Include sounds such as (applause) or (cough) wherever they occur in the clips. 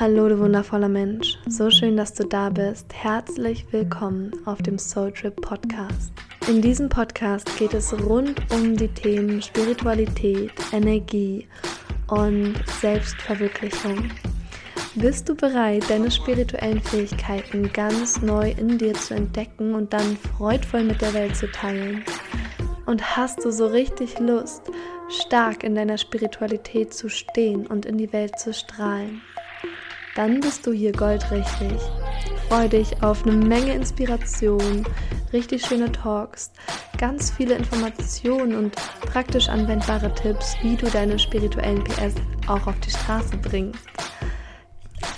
Hallo, du wundervoller Mensch. So schön, dass du da bist. Herzlich willkommen auf dem Soul Trip Podcast. In diesem Podcast geht es rund um die Themen Spiritualität, Energie und Selbstverwirklichung. Bist du bereit, deine spirituellen Fähigkeiten ganz neu in dir zu entdecken und dann freudvoll mit der Welt zu teilen? Und hast du so richtig Lust, stark in deiner Spiritualität zu stehen und in die Welt zu strahlen? Dann bist du hier goldrichtig. Freue dich auf eine Menge Inspiration, richtig schöne Talks, ganz viele Informationen und praktisch anwendbare Tipps, wie du deine spirituellen PS auch auf die Straße bringst.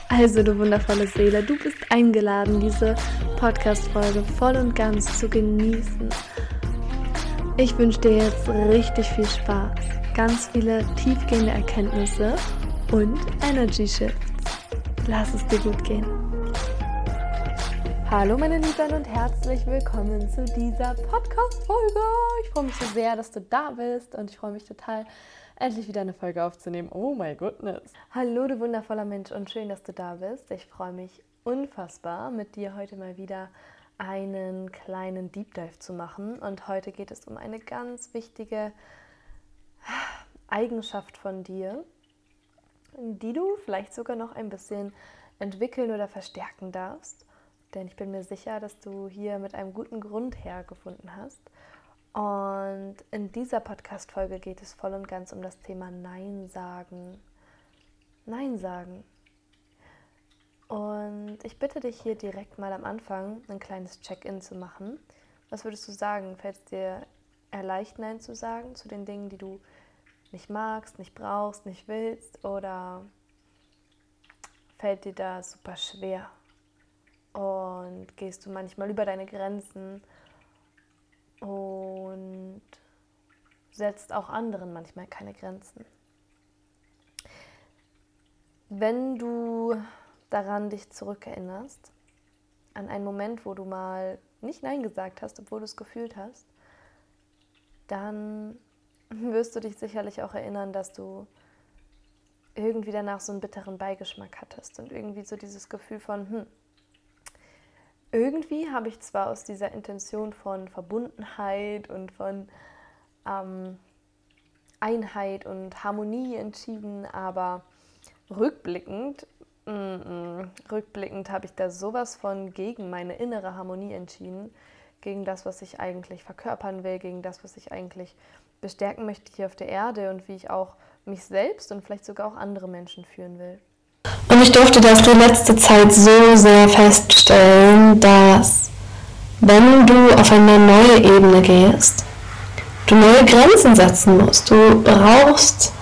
Also, du wundervolle Seele, du bist eingeladen, diese Podcast-Folge voll und ganz zu genießen. Ich wünsche dir jetzt richtig viel Spaß, ganz viele tiefgehende Erkenntnisse und Energy Shifts. Lass es dir gut gehen. Hallo meine Lieben und herzlich willkommen zu dieser Podcast-Folge. Ich freue mich so sehr, dass du da bist und ich freue mich total, endlich wieder eine Folge aufzunehmen. Oh my goodness. Hallo du wundervoller Mensch und schön, dass du da bist. Ich freue mich unfassbar, mit dir heute mal wieder einen kleinen Deep Dive zu machen. Und heute geht es um eine ganz wichtige Eigenschaft von dir, die du vielleicht sogar noch ein bisschen entwickeln oder verstärken darfst. Denn ich bin mir sicher, dass du hier mit einem guten Grund hergefunden hast. Und in dieser Podcast-Folge geht es voll und ganz um das Thema Nein sagen. Nein sagen. Und ich bitte dich hier direkt mal am Anfang ein kleines Check-in zu machen. Was würdest du sagen? Fällt es dir erleicht, Nein zu sagen zu den Dingen, die du nicht magst, nicht brauchst, nicht willst oder fällt dir das super schwer und gehst du manchmal über deine Grenzen und setzt auch anderen manchmal keine Grenzen. Wenn du daran dich zurückerinnerst, an einen Moment, wo du mal nicht Nein gesagt hast, obwohl du es gefühlt hast, dann wirst du dich sicherlich auch erinnern, dass du irgendwie danach so einen bitteren Beigeschmack hattest und irgendwie so dieses Gefühl von, hm, irgendwie habe ich zwar aus dieser Intention von Verbundenheit und von ähm, Einheit und Harmonie entschieden, aber rückblickend, mm, mm, rückblickend habe ich da sowas von gegen meine innere Harmonie entschieden, gegen das, was ich eigentlich verkörpern will, gegen das, was ich eigentlich bestärken möchte hier auf der Erde und wie ich auch mich selbst und vielleicht sogar auch andere Menschen führen will. Und ich durfte das die letzte Zeit so sehr feststellen, dass wenn du auf eine neue Ebene gehst, du neue Grenzen setzen musst. Du brauchst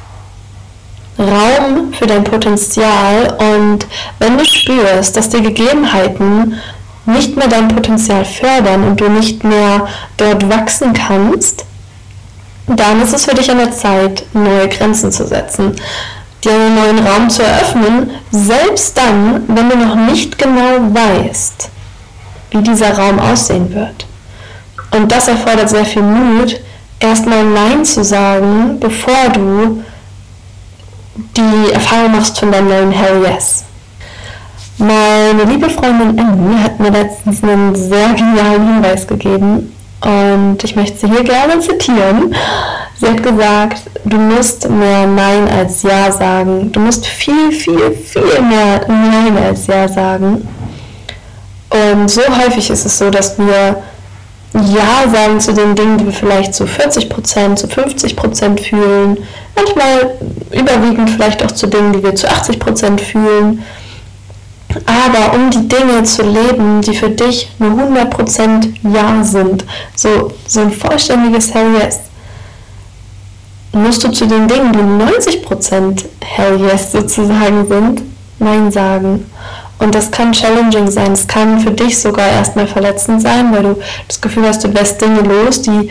Raum für dein Potenzial und wenn du spürst, dass die Gegebenheiten nicht mehr dein Potenzial fördern und du nicht mehr dort wachsen kannst, dann ist es für dich an der Zeit, neue Grenzen zu setzen, dir einen neuen Raum zu eröffnen, selbst dann, wenn du noch nicht genau weißt, wie dieser Raum aussehen wird. Und das erfordert sehr viel Mut, erstmal Nein zu sagen, bevor du die Erfahrung machst von deinem neuen Hell Yes. Meine liebe Freundin Emmy hat mir letztens einen sehr genialen Hinweis gegeben, und ich möchte sie hier gerne zitieren. Sie hat gesagt, du musst mehr Nein als Ja sagen. Du musst viel, viel, viel mehr Nein als Ja sagen. Und so häufig ist es so, dass wir Ja sagen zu den Dingen, die wir vielleicht zu 40%, zu 50% fühlen. Manchmal überwiegend vielleicht auch zu Dingen, die wir zu 80% fühlen. Aber um die Dinge zu leben, die für dich nur 100% Ja sind, so, so ein vollständiges Hell Yes, musst du zu den Dingen, die 90% Hell Yes sozusagen sind, Nein sagen. Und das kann challenging sein. Es kann für dich sogar erstmal verletzend sein, weil du das Gefühl hast, du lässt Dinge los, die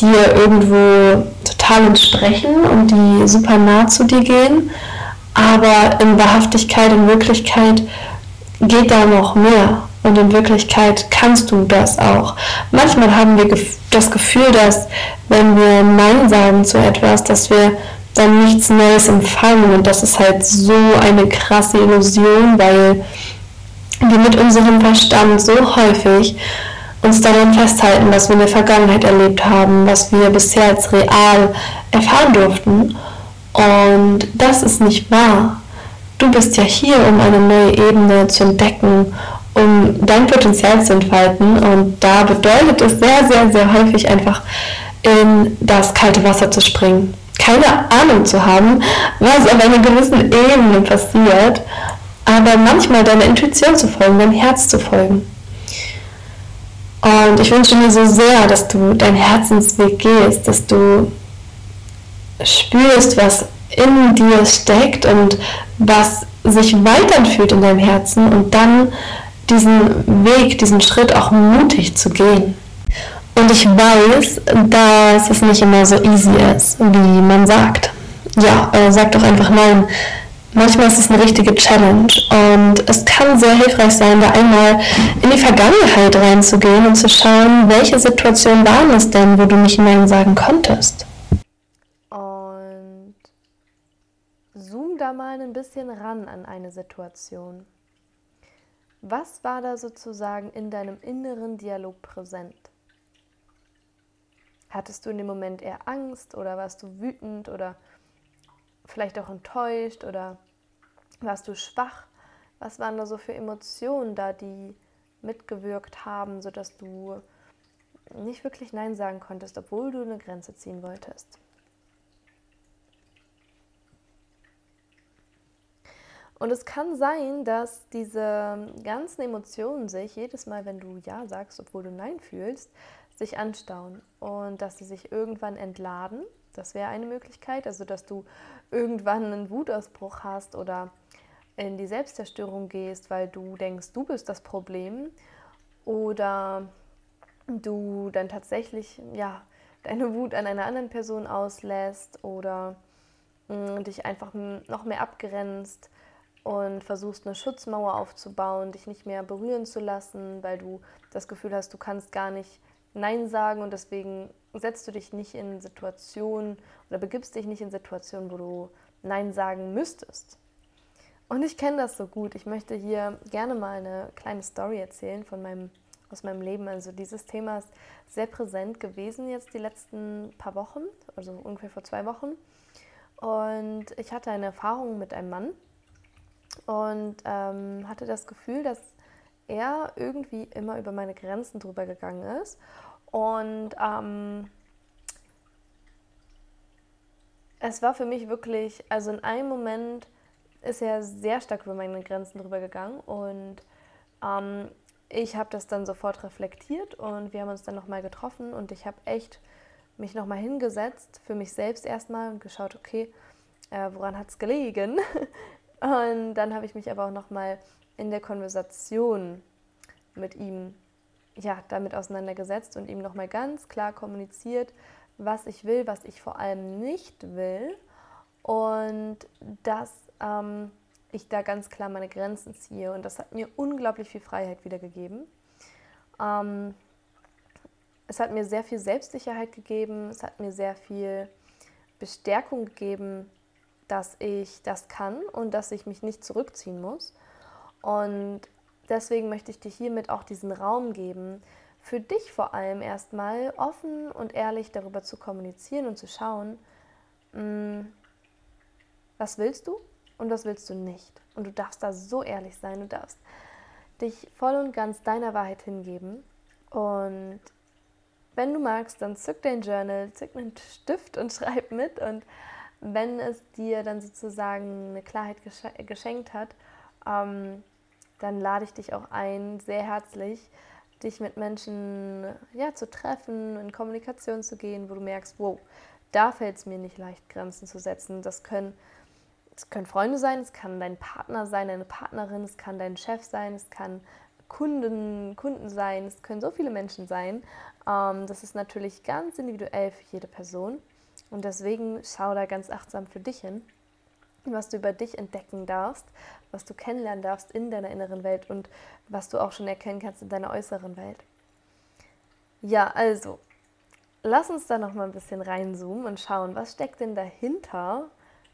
dir irgendwo total entsprechen und die super nah zu dir gehen. Aber in Wahrhaftigkeit, in Wirklichkeit geht da noch mehr. Und in Wirklichkeit kannst du das auch. Manchmal haben wir das Gefühl, dass wenn wir Nein sagen zu etwas, dass wir dann nichts Neues empfangen. Und das ist halt so eine krasse Illusion, weil wir mit unserem Verstand so häufig uns daran festhalten, was wir in der Vergangenheit erlebt haben, was wir bisher als real erfahren durften. Und das ist nicht wahr. Du bist ja hier, um eine neue Ebene zu entdecken, um dein Potenzial zu entfalten. Und da bedeutet es sehr, sehr, sehr häufig einfach in das kalte Wasser zu springen. Keine Ahnung zu haben, was auf einer gewissen Ebene passiert, aber manchmal deiner Intuition zu folgen, deinem Herz zu folgen. Und ich wünsche mir so sehr, dass du deinen Herzensweg gehst, dass du spürst, was in dir steckt und was sich weiterfühlt in deinem Herzen und dann diesen Weg, diesen Schritt auch mutig zu gehen. Und ich weiß, dass es nicht immer so easy ist, wie man sagt. Ja, äh, sag doch einfach nein. Manchmal ist es eine richtige Challenge und es kann sehr hilfreich sein, da einmal in die Vergangenheit reinzugehen und zu schauen, welche Situationen waren es denn, wo du nicht Nein sagen konntest. Und zoom mal ein bisschen ran an eine Situation. Was war da sozusagen in deinem inneren Dialog präsent? Hattest du in dem Moment eher Angst oder warst du wütend oder vielleicht auch enttäuscht oder warst du schwach? Was waren da so für Emotionen da, die mitgewirkt haben, sodass du nicht wirklich Nein sagen konntest, obwohl du eine Grenze ziehen wolltest? Und es kann sein, dass diese ganzen Emotionen sich jedes Mal, wenn du Ja sagst, obwohl du Nein fühlst, sich anstauen. Und dass sie sich irgendwann entladen. Das wäre eine Möglichkeit, also dass du irgendwann einen Wutausbruch hast oder in die Selbstzerstörung gehst, weil du denkst, du bist das Problem. Oder du dann tatsächlich ja deine Wut an einer anderen Person auslässt oder mh, mm, dich einfach noch mehr abgrenzt und versuchst eine Schutzmauer aufzubauen, dich nicht mehr berühren zu lassen, weil du das Gefühl hast, du kannst gar nicht Nein sagen und deswegen setzt du dich nicht in Situationen oder begibst dich nicht in Situationen, wo du Nein sagen müsstest. Und ich kenne das so gut. Ich möchte hier gerne mal eine kleine Story erzählen von meinem, aus meinem Leben. Also dieses Thema ist sehr präsent gewesen jetzt die letzten paar Wochen, also ungefähr vor zwei Wochen. Und ich hatte eine Erfahrung mit einem Mann und ähm, hatte das Gefühl, dass er irgendwie immer über meine Grenzen drüber gegangen ist. Und ähm, es war für mich wirklich, also in einem Moment ist er sehr stark über meine Grenzen drüber gegangen. Und ähm, ich habe das dann sofort reflektiert und wir haben uns dann nochmal getroffen. Und ich habe echt mich nochmal hingesetzt, für mich selbst erstmal und geschaut, okay, äh, woran hat es gelegen? (laughs) und dann habe ich mich aber auch nochmal in der Konversation mit ihm ja, damit auseinandergesetzt und ihm nochmal ganz klar kommuniziert, was ich will, was ich vor allem nicht will und dass ähm, ich da ganz klar meine Grenzen ziehe. Und das hat mir unglaublich viel Freiheit wiedergegeben. Ähm, es hat mir sehr viel Selbstsicherheit gegeben, es hat mir sehr viel Bestärkung gegeben, dass ich das kann und dass ich mich nicht zurückziehen muss. Und Deswegen möchte ich dir hiermit auch diesen Raum geben, für dich vor allem erstmal offen und ehrlich darüber zu kommunizieren und zu schauen, mm, was willst du und was willst du nicht. Und du darfst da so ehrlich sein, du darfst dich voll und ganz deiner Wahrheit hingeben. Und wenn du magst, dann zück dein Journal, zück einen Stift und (laughs) schreib mit. Und wenn es dir dann sozusagen eine Klarheit geschenkt hat, ähm, dann lade ich dich auch ein, sehr herzlich, dich mit Menschen ja, zu treffen, in Kommunikation zu gehen, wo du merkst, wow, da fällt es mir nicht leicht, Grenzen zu setzen. Das können, das können Freunde sein, es kann dein Partner sein, deine Partnerin, es kann dein Chef sein, es kann Kunden, Kunden sein, es können so viele Menschen sein. Ähm, das ist natürlich ganz individuell für jede Person. Und deswegen schau da ganz achtsam für dich hin was du über dich entdecken darfst, was du kennenlernen darfst in deiner inneren Welt und was du auch schon erkennen kannst in deiner äußeren Welt. Ja, also, lass uns da noch mal ein bisschen reinzoomen und schauen, was steckt denn dahinter,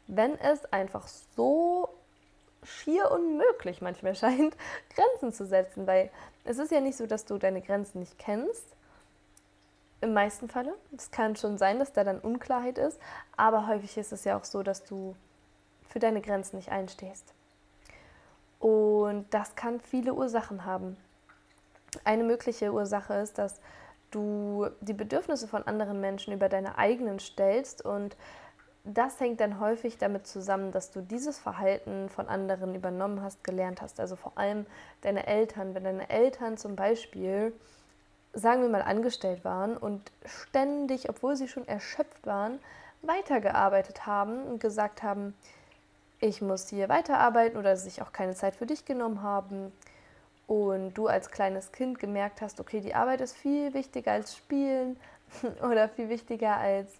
wenn es einfach so schier unmöglich manchmal (laughs) scheint, Grenzen zu setzen, weil es ist ja nicht so, dass du deine Grenzen nicht kennst. Im meisten Falle. Es kann schon sein, dass da dann Unklarheit ist, aber häufig ist es ja auch so, dass du für deine Grenzen nicht einstehst. Und das kann viele Ursachen haben. Eine mögliche Ursache ist, dass du die Bedürfnisse von anderen Menschen über deine eigenen stellst und das hängt dann häufig damit zusammen, dass du dieses Verhalten von anderen übernommen hast, gelernt hast. Also vor allem deine Eltern. Wenn deine Eltern zum Beispiel, sagen wir mal, angestellt waren und ständig, obwohl sie schon erschöpft waren, weitergearbeitet haben und gesagt haben, ich muss hier weiterarbeiten oder sich auch keine Zeit für dich genommen haben. Und du als kleines Kind gemerkt hast, okay, die Arbeit ist viel wichtiger als Spielen (laughs) oder viel wichtiger als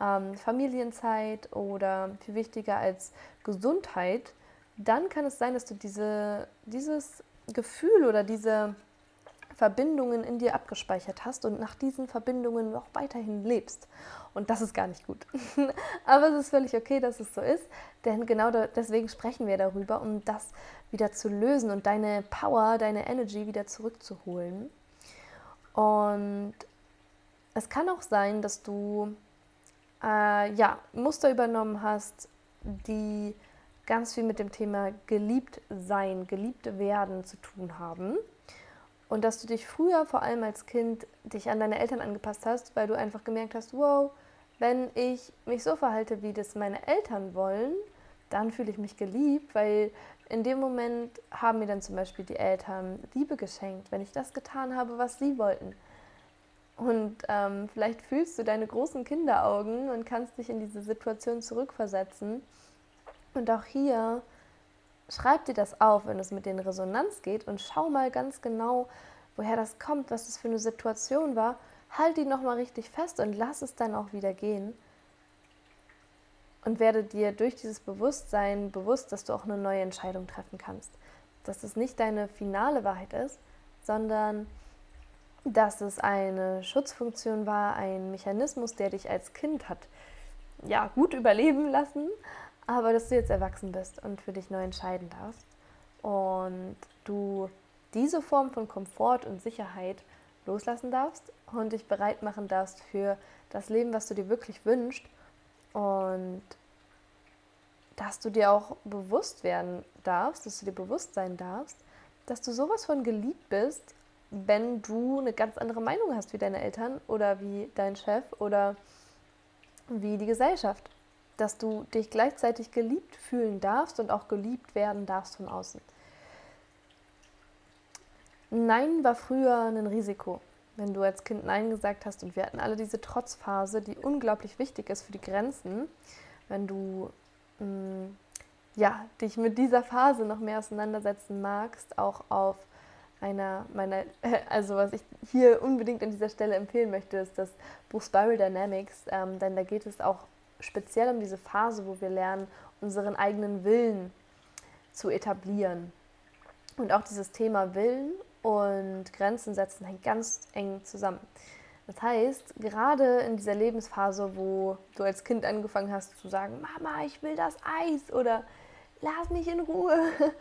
ähm, Familienzeit oder viel wichtiger als Gesundheit, dann kann es sein, dass du diese, dieses Gefühl oder diese Verbindungen in dir abgespeichert hast und nach diesen Verbindungen noch weiterhin lebst. Und das ist gar nicht gut. (laughs) Aber es ist völlig okay, dass es so ist, denn genau deswegen sprechen wir darüber, um das wieder zu lösen und deine Power, deine Energy wieder zurückzuholen. Und es kann auch sein, dass du äh, ja, Muster übernommen hast, die ganz viel mit dem Thema geliebt sein, geliebt werden zu tun haben. Und dass du dich früher, vor allem als Kind, dich an deine Eltern angepasst hast, weil du einfach gemerkt hast, wow, wenn ich mich so verhalte, wie das meine Eltern wollen, dann fühle ich mich geliebt, weil in dem Moment haben mir dann zum Beispiel die Eltern Liebe geschenkt, wenn ich das getan habe, was sie wollten. Und ähm, vielleicht fühlst du deine großen Kinderaugen und kannst dich in diese Situation zurückversetzen. Und auch hier schreib dir das auf, wenn es mit den Resonanz geht und schau mal ganz genau, woher das kommt, was das für eine Situation war. Halt die nochmal richtig fest und lass es dann auch wieder gehen. Und werde dir durch dieses Bewusstsein bewusst, dass du auch eine neue Entscheidung treffen kannst. Dass es nicht deine finale Wahrheit ist, sondern dass es eine Schutzfunktion war, ein Mechanismus, der dich als Kind hat ja gut überleben lassen, aber dass du jetzt erwachsen bist und für dich neu entscheiden darfst und du diese Form von Komfort und Sicherheit loslassen darfst und dich bereit machen darfst für das Leben, was du dir wirklich wünschst und dass du dir auch bewusst werden darfst, dass du dir bewusst sein darfst, dass du sowas von geliebt bist wenn du eine ganz andere Meinung hast wie deine Eltern oder wie dein Chef oder wie die Gesellschaft. Dass du dich gleichzeitig geliebt fühlen darfst und auch geliebt werden darfst von außen. Nein war früher ein Risiko. Wenn du als Kind Nein gesagt hast und wir hatten alle diese Trotzphase, die unglaublich wichtig ist für die Grenzen, wenn du mh, mm, ja, dich mit dieser Phase noch mehr auseinandersetzen magst, auch auf einer meiner, (laughs) also was ich hier unbedingt an dieser Stelle empfehlen möchte, ist das Buch Spiral Dynamics, ähm, denn da geht es auch speziell um diese Phase, wo wir lernen, unseren eigenen Willen zu etablieren. Und auch dieses Thema Willen und Grenzen setzen hängt ganz eng zusammen. Das heißt, gerade in dieser Lebensphase, wo du als Kind angefangen hast zu sagen, Mama, ich will das Eis oder lass mich in Ruhe,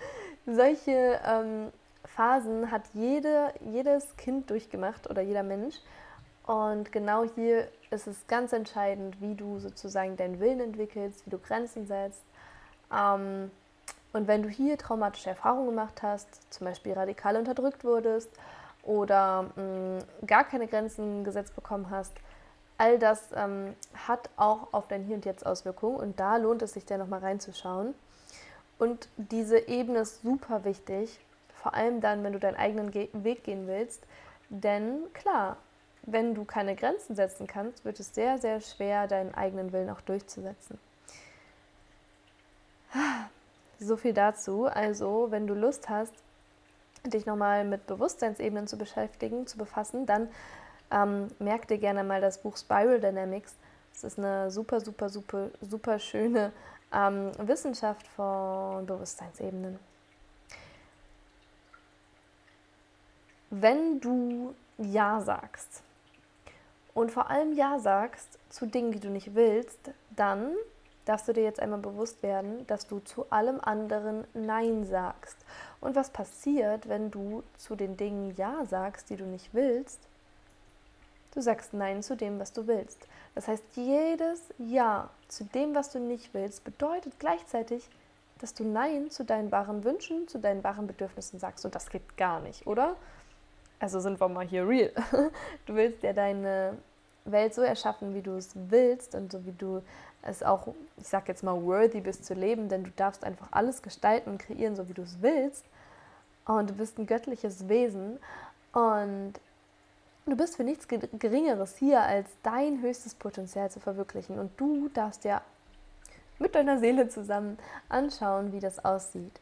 (laughs) solche ähm, Phasen hat jede, jedes Kind durchgemacht oder jeder Mensch. Und genau hier ist es ganz entscheidend, wie du sozusagen deinen Willen entwickelst, wie du Grenzen setzt. Ähm, und wenn du hier traumatische Erfahrungen gemacht hast, zum Beispiel radikal unterdrückt wurdest oder mh, mm, gar keine Grenzen gesetzt bekommen hast, all das ähm, hat auch auf dein Hier und Jetzt Auswirkungen und da lohnt es sich, da nochmal reinzuschauen. Und diese Ebene ist super wichtig, vor allem dann, wenn du deinen eigenen Ge Weg gehen willst. Denn klar, wenn du keine Grenzen setzen kannst, wird es sehr, sehr schwer, deinen eigenen Willen auch durchzusetzen. So viel dazu. Also, wenn du Lust hast, dich nochmal mit Bewusstseinsebenen zu beschäftigen, zu befassen, dann ähm, merk dir gerne mal das Buch Spiral Dynamics. Das ist eine super, super, super, super schöne ähm, Wissenschaft von Bewusstseinsebenen. wenn du Ja sagst und vor allem Ja sagst zu Dingen, die du nicht willst, dann darfst du dir jetzt einmal bewusst werden, dass du zu allem anderen Nein sagst. Und was passiert, wenn du zu den Dingen Ja sagst, die du nicht willst? Du sagst Nein zu dem, was du willst. Das heißt, jedes Ja zu dem, was du nicht willst, bedeutet gleichzeitig, dass du Nein zu deinen wahren Wünschen, zu deinen wahren Bedürfnissen sagst. Und das geht gar nicht, oder? Also sind wir mal hier real. (laughs) Du willst ja deine Welt so erschaffen, wie du es willst und so wie du es auch, ich sag jetzt mal, worthy bist zu leben, denn du darfst einfach alles gestalten und kreieren, so wie du es willst. Und du bist ein göttliches Wesen und du bist für nichts Geringeres hier, als dein höchstes Potenzial zu verwirklichen. Und du darfst ja mit deiner Seele zusammen anschauen, wie das aussieht.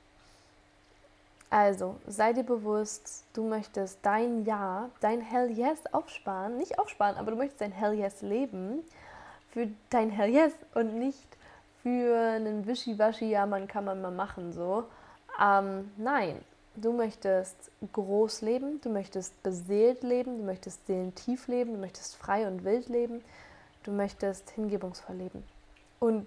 Also sei dir bewusst, du möchtest dein Ja, dein Hell Yes aufsparen, nicht aufsparen, aber du möchtest dein Hell Yes leben für dein Hell Yes und nicht für einen Wischiwaschi, ja, man kann man mal machen so. Ähm, nein, du möchtest groß leben, du möchtest beseelt leben, du möchtest seelentief leben, du möchtest frei und wild leben, du möchtest hingebungsvoll leben. Und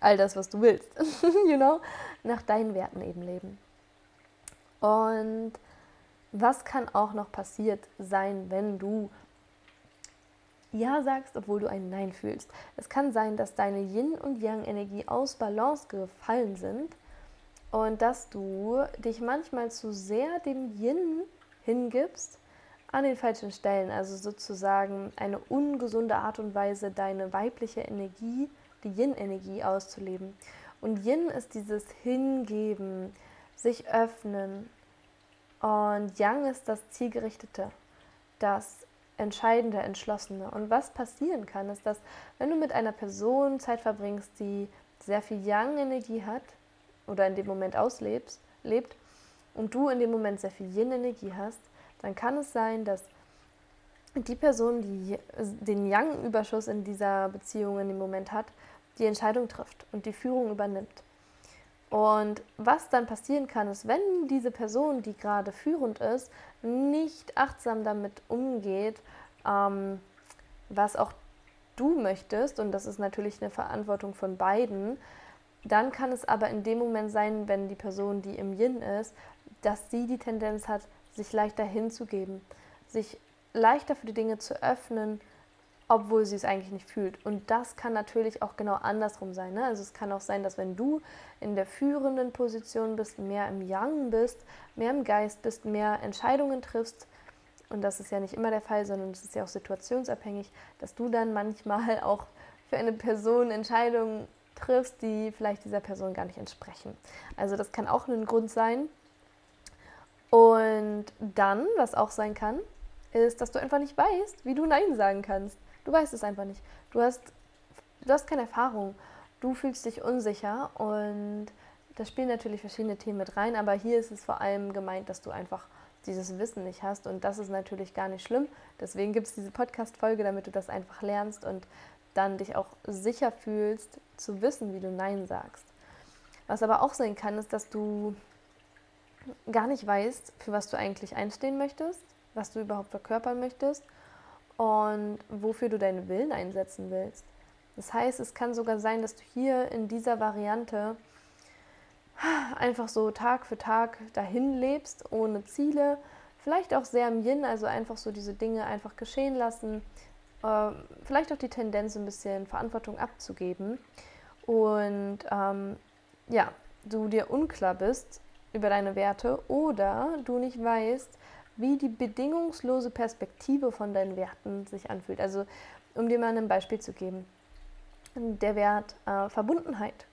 all das, was du willst, (laughs) you know, nach deinen Werten eben leben. Und was kann auch noch passiert sein, wenn du Ja sagst, obwohl du ein Nein fühlst? Es kann sein, dass deine Yin- und Yang-Energie aus Balance gefallen sind und dass du dich manchmal zu sehr dem Yin hingibst an den falschen Stellen, also sozusagen eine ungesunde Art und Weise deine weibliche Energie die Yin-Energie auszuleben. Und Yin ist dieses Hingeben, sich öffnen. Und Yang ist das Zielgerichtete, das Entscheidende, Entschlossene. Und was passieren kann, ist, dass wenn du mit einer Person Zeit verbringst, die sehr viel Yang-Energie hat oder in dem Moment auslebst, lebt, und du in dem Moment sehr viel Yin-Energie hast, dann kann es sein, dass die Person, die den Yang-Überschuss in dieser Beziehung in dem Moment hat, die Entscheidung trifft und die Führung übernimmt. Und was dann passieren kann, ist, wenn diese Person, die gerade führend ist, nicht achtsam damit umgeht, ähm, was auch du möchtest, und das ist natürlich eine Verantwortung von beiden, dann kann es aber in dem Moment sein, wenn die Person, die im Yin ist, dass sie die Tendenz hat, sich leichter hinzugeben, sich leichter für die Dinge zu öffnen, obwohl sie es eigentlich nicht fühlt. Und das kann natürlich auch genau andersrum sein. Ne? Also es kann auch sein, dass wenn du in der führenden Position bist, mehr im Yang bist, mehr im Geist bist, mehr Entscheidungen triffst, und das ist ja nicht immer der Fall, sondern es ist ja auch situationsabhängig, dass du dann manchmal (laughs) auch für eine Person Entscheidungen triffst, die vielleicht dieser Person gar nicht entsprechen. Also das kann auch ein Grund sein. Und dann, was auch sein kann, ist, dass du einfach nicht weißt, wie du Nein sagen kannst. Du weißt es einfach nicht. Du hast, du hast keine Erfahrung. Du fühlst dich unsicher und da spielen natürlich verschiedene Themen mit rein, aber hier ist es vor allem gemeint, dass du einfach dieses Wissen nicht hast und das ist natürlich gar nicht schlimm. Deswegen gibt es diese Podcast-Folge, damit du das einfach lernst und dann dich auch sicher fühlst, zu wissen, wie du Nein sagst. Was aber auch sein kann, ist, dass du gar nicht weißt, für was du eigentlich einstehen möchtest, was du überhaupt verkörpern möchtest und wofür du deinen Willen einsetzen willst. Das heißt, es kann sogar sein, dass du hier in dieser Variante einfach so Tag für Tag dahin lebst, ohne Ziele, vielleicht auch sehr im Yin, also einfach so diese Dinge einfach geschehen lassen, äh, vielleicht auch die Tendenz, ein bisschen Verantwortung abzugeben und ähm, ja, du dir unklar bist über deine Werte oder du nicht weißt, wie die bedingungslose Perspektive von deinen Werten sich anfühlt. Also um dir mal ein Beispiel zu geben. Der Wert äh, Verbundenheit.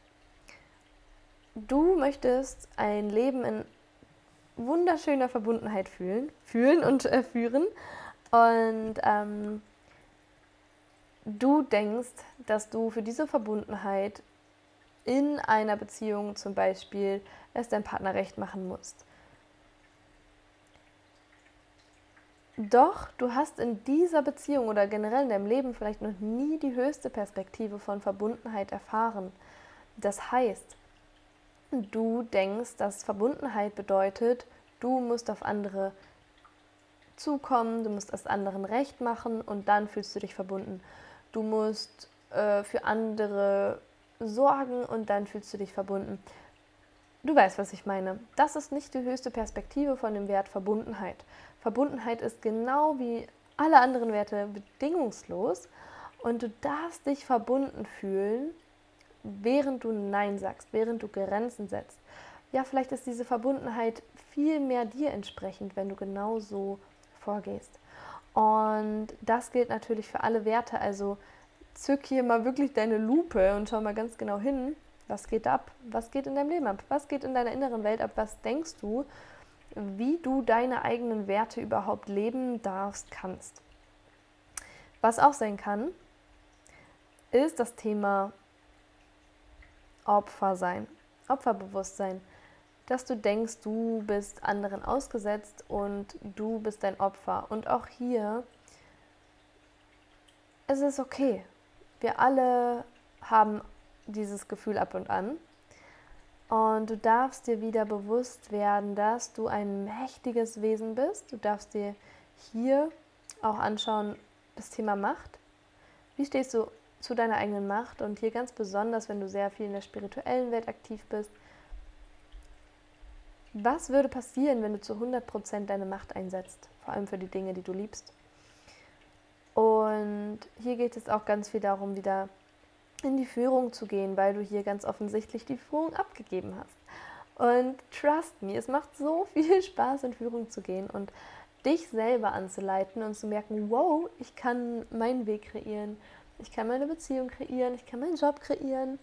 Du möchtest ein Leben in wunderschöner Verbundenheit fühlen, fühlen und äh, führen. Und ähm, du denkst, dass du für diese Verbundenheit in einer Beziehung zum Beispiel es deinem Partner recht machen musst. Doch du hast in dieser Beziehung oder generell in deinem Leben vielleicht noch nie die höchste Perspektive von Verbundenheit erfahren. Das heißt, du denkst, dass Verbundenheit bedeutet, du musst auf andere zukommen, du musst es anderen recht machen und dann fühlst du dich verbunden. Du musst äh, für andere sorgen und dann fühlst du dich verbunden. Du weißt, was ich meine. Das ist nicht die höchste Perspektive von dem Wert Verbundenheit. Verbundenheit ist genau wie alle anderen Werte bedingungslos und du darfst dich verbunden fühlen, während du Nein sagst, während du Grenzen setzt. Ja, vielleicht ist diese Verbundenheit viel mehr dir entsprechend, wenn du genau so vorgehst. Und das gilt natürlich für alle Werte. Also zück hier mal wirklich deine Lupe und schau mal ganz genau hin, was geht ab, was geht in deinem Leben ab, was geht in deiner inneren Welt ab, was denkst du, wie du deine eigenen Werte überhaupt leben darfst, kannst. Was auch sein kann, ist das Thema Opfer sein, Opferbewusstsein, dass du denkst, du bist anderen ausgesetzt und du bist dein Opfer. Und auch hier es ist okay. Wir alle haben dieses Gefühl ab und an. Und du darfst dir wieder bewusst werden, dass du ein mächtiges Wesen bist. Du darfst dir hier auch anschauen, das Thema Macht. Wie stehst du zu deiner eigenen Macht? Und hier ganz besonders, wenn du sehr viel in der spirituellen Welt aktiv bist. Was würde passieren, wenn du zu 100% deine Macht einsetzt? Vor allem für die Dinge, die du liebst. Und hier geht es auch ganz viel darum, wieder in die Führung zu gehen, weil du hier ganz offensichtlich die Führung abgegeben hast. Und trust me, es macht so (laughs) viel Spaß, in Führung zu gehen und dich selber anzuleiten und zu merken, wow, ich kann meinen Weg kreieren, ich kann meine Beziehung kreieren, ich kann meinen Job kreieren,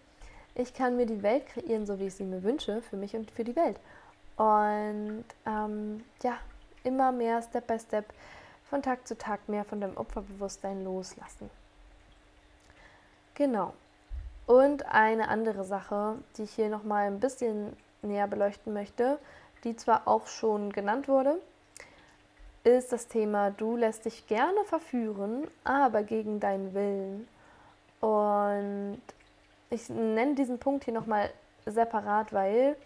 ich kann mir die Welt kreieren, so wie ich sie mir wünsche, für mich und für die Welt. Und ähm, ja, immer mehr Step by Step von Tag zu Tag mehr von deinem Opferbewusstsein loslassen. Genau. Und eine andere Sache, die ich hier nochmal ein bisschen näher beleuchten möchte, die zwar auch schon genannt wurde, ist das Thema, du lässt dich gerne verführen, aber gegen deinen Willen. Und ich nenne diesen Punkt hier nochmal separat, weil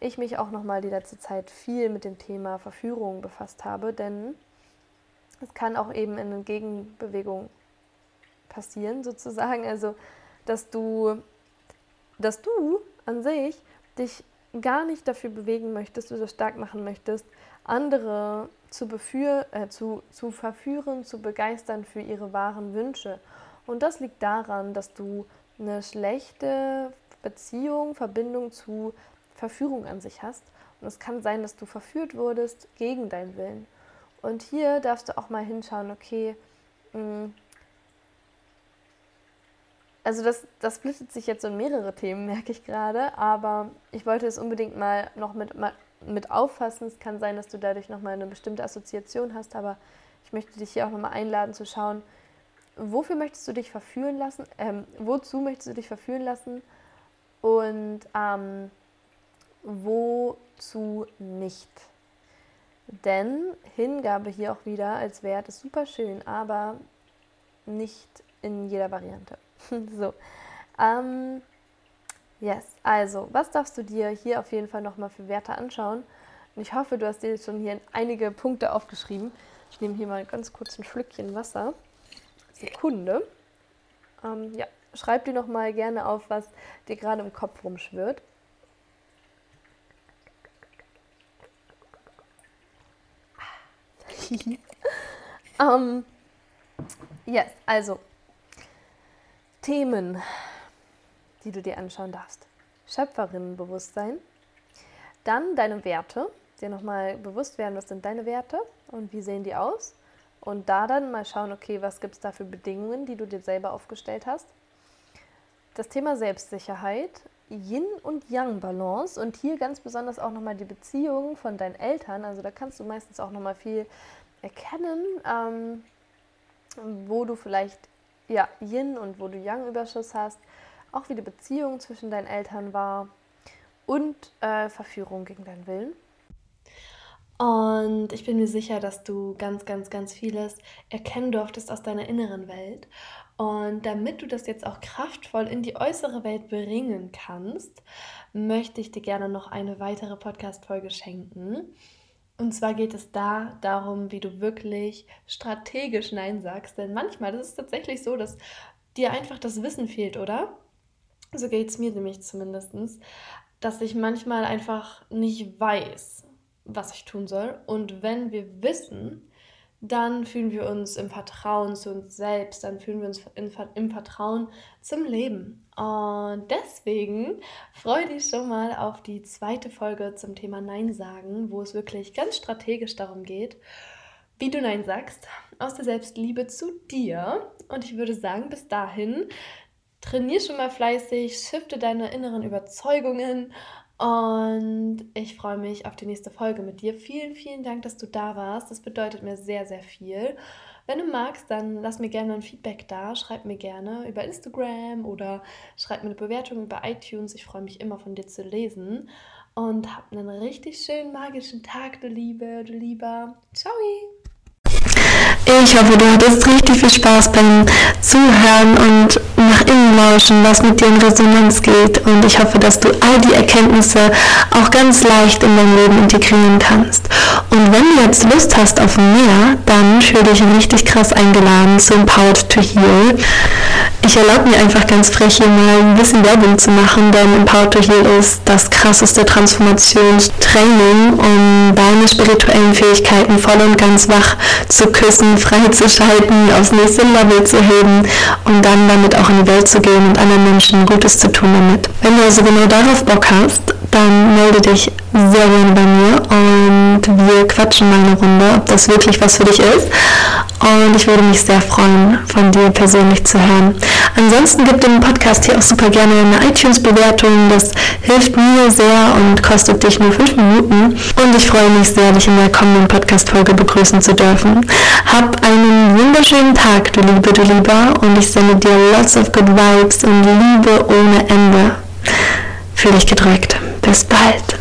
ich mich auch nochmal die letzte Zeit viel mit dem Thema Verführung befasst habe, denn es kann auch eben in Gegenbewegung passieren, sozusagen. Also dass du, dass du an sich dich gar nicht dafür bewegen möchtest oder stark machen möchtest, andere zu, beführ, äh, zu, zu verführen, zu begeistern für ihre wahren Wünsche. Und das liegt daran, dass du eine schlechte Beziehung, Verbindung zu Verführung an sich hast. Und es kann sein, dass du verführt wurdest gegen deinen Willen. Und hier darfst du auch mal hinschauen, okay, mh, also das, das splittet sich jetzt in mehrere Themen, merke ich gerade, aber ich wollte es unbedingt mal noch mit, mal mit auffassen. Es kann sein, dass du dadurch nochmal eine bestimmte Assoziation hast, aber ich möchte dich hier auch nochmal einladen zu schauen, wofür möchtest du dich verführen lassen, ähm, wozu möchtest du dich verführen lassen und ähm, wozu nicht. Denn Hingabe hier auch wieder als Wert ist super schön, aber nicht in jeder Variante. (laughs) so. Ähm, yes, also, was darfst du dir hier auf jeden Fall nochmal für Werte anschauen? Und ich hoffe, du hast dir schon hier einige Punkte aufgeschrieben. Ich nehme hier mal ganz kurz ein Schlückchen Wasser. Sekunde. Ähm, ja, schreib dir nochmal gerne auf, was dir gerade im Kopf rumschwirrt. um, (laughs) ähm, yes, also Themen, die du dir anschauen darfst. Schöpferinnenbewusstsein, dann deine Werte, dir nochmal bewusst werden, was sind deine Werte und wie sehen die aus. Und da dann mal schauen, okay, was gibt es da für Bedingungen, die du dir selber aufgestellt hast. Das Thema Selbstsicherheit, Yin und Yang Balance und hier ganz besonders auch nochmal die Beziehung von deinen Eltern. Also da kannst du meistens auch nochmal viel erkennen, ähm, wo du vielleicht ja, Yin und wo du Yang-Überschuss hast, auch wie die Beziehung zwischen deinen Eltern war und äh, Verführung gegen deinen Willen. Und ich bin mir sicher, dass du ganz, ganz, ganz vieles erkennen durftest aus deiner inneren Welt. Und damit du das jetzt auch kraftvoll in die äußere Welt bringen kannst, möchte ich dir gerne noch eine weitere Podcast-Folge schenken. Und zwar geht es da darum, wie du wirklich strategisch Nein sagst. Denn manchmal, das ist tatsächlich so, dass dir einfach das Wissen fehlt, oder? So geht es mir nämlich zumindest, dass ich manchmal einfach nicht weiß, was ich tun soll. Und wenn wir wissen, dann fühlen wir uns im Vertrauen zu uns selbst, dann fühlen wir uns im Vertrauen zum Leben. Und deswegen freue dich schon mal auf die zweite Folge zum Thema Nein sagen, wo es wirklich ganz strategisch darum geht, wie du Nein sagst, aus der Selbstliebe zu dir. Und ich würde sagen, bis dahin, trainier schon mal fleißig, shifte deine inneren Überzeugungen und ich freue mich auf die nächste Folge mit dir. Vielen, vielen Dank, dass du da warst. Das bedeutet mir sehr, sehr viel. Wenn du magst, dann lass mir gerne ein Feedback da. Schreib mir gerne über Instagram oder schreib mir eine Bewertung über iTunes. Ich freue mich immer von dir zu lesen. Und hab einen richtig schönen magischen Tag, du Liebe, du Lieber. Ciao! Ich hoffe, du hattest richtig viel Spaß beim Zuhören und nach innen lauschen, was mit dir in Resonanz geht. Und ich hoffe, dass du all die Erkenntnisse auch ganz leicht in dein Leben integrieren kannst. Und wenn du jetzt Lust hast auf mehr, dann fühle dich richtig krass eingeladen zu Empowered to Heal. Ich erlaube mir einfach ganz frech hier mal ein bisschen Werbung zu machen, denn Empowered to Heal ist das krasseste Transformationstraining, um deine spirituellen Fähigkeiten voll und ganz wach zu küssen, freizuschalten, aufs nächste Level zu heben und dann damit auch in die Welt zu gehen und anderen Menschen Gutes zu tun damit. Wenn du also genau darauf Bock hast, dann melde dich sehr gerne bei mir und wir quatschen mal eine Runde, ob das wirklich was für dich ist. Und ich würde mich sehr freuen, von dir persönlich zu hören. Ansonsten gib dem Podcast hier auch super gerne eine iTunes-Bewertung. Das hilft mir sehr und kostet dich nur fünf Minuten. Und ich freue mich sehr, dich in der kommenden Podcast-Folge begrüßen zu dürfen. Hab einen wunderschönen Tag, du Liebe, du Lieber. Und ich sende dir lots of good vibes und Liebe ohne Ende. Fühl dich gedrückt. Bis bald.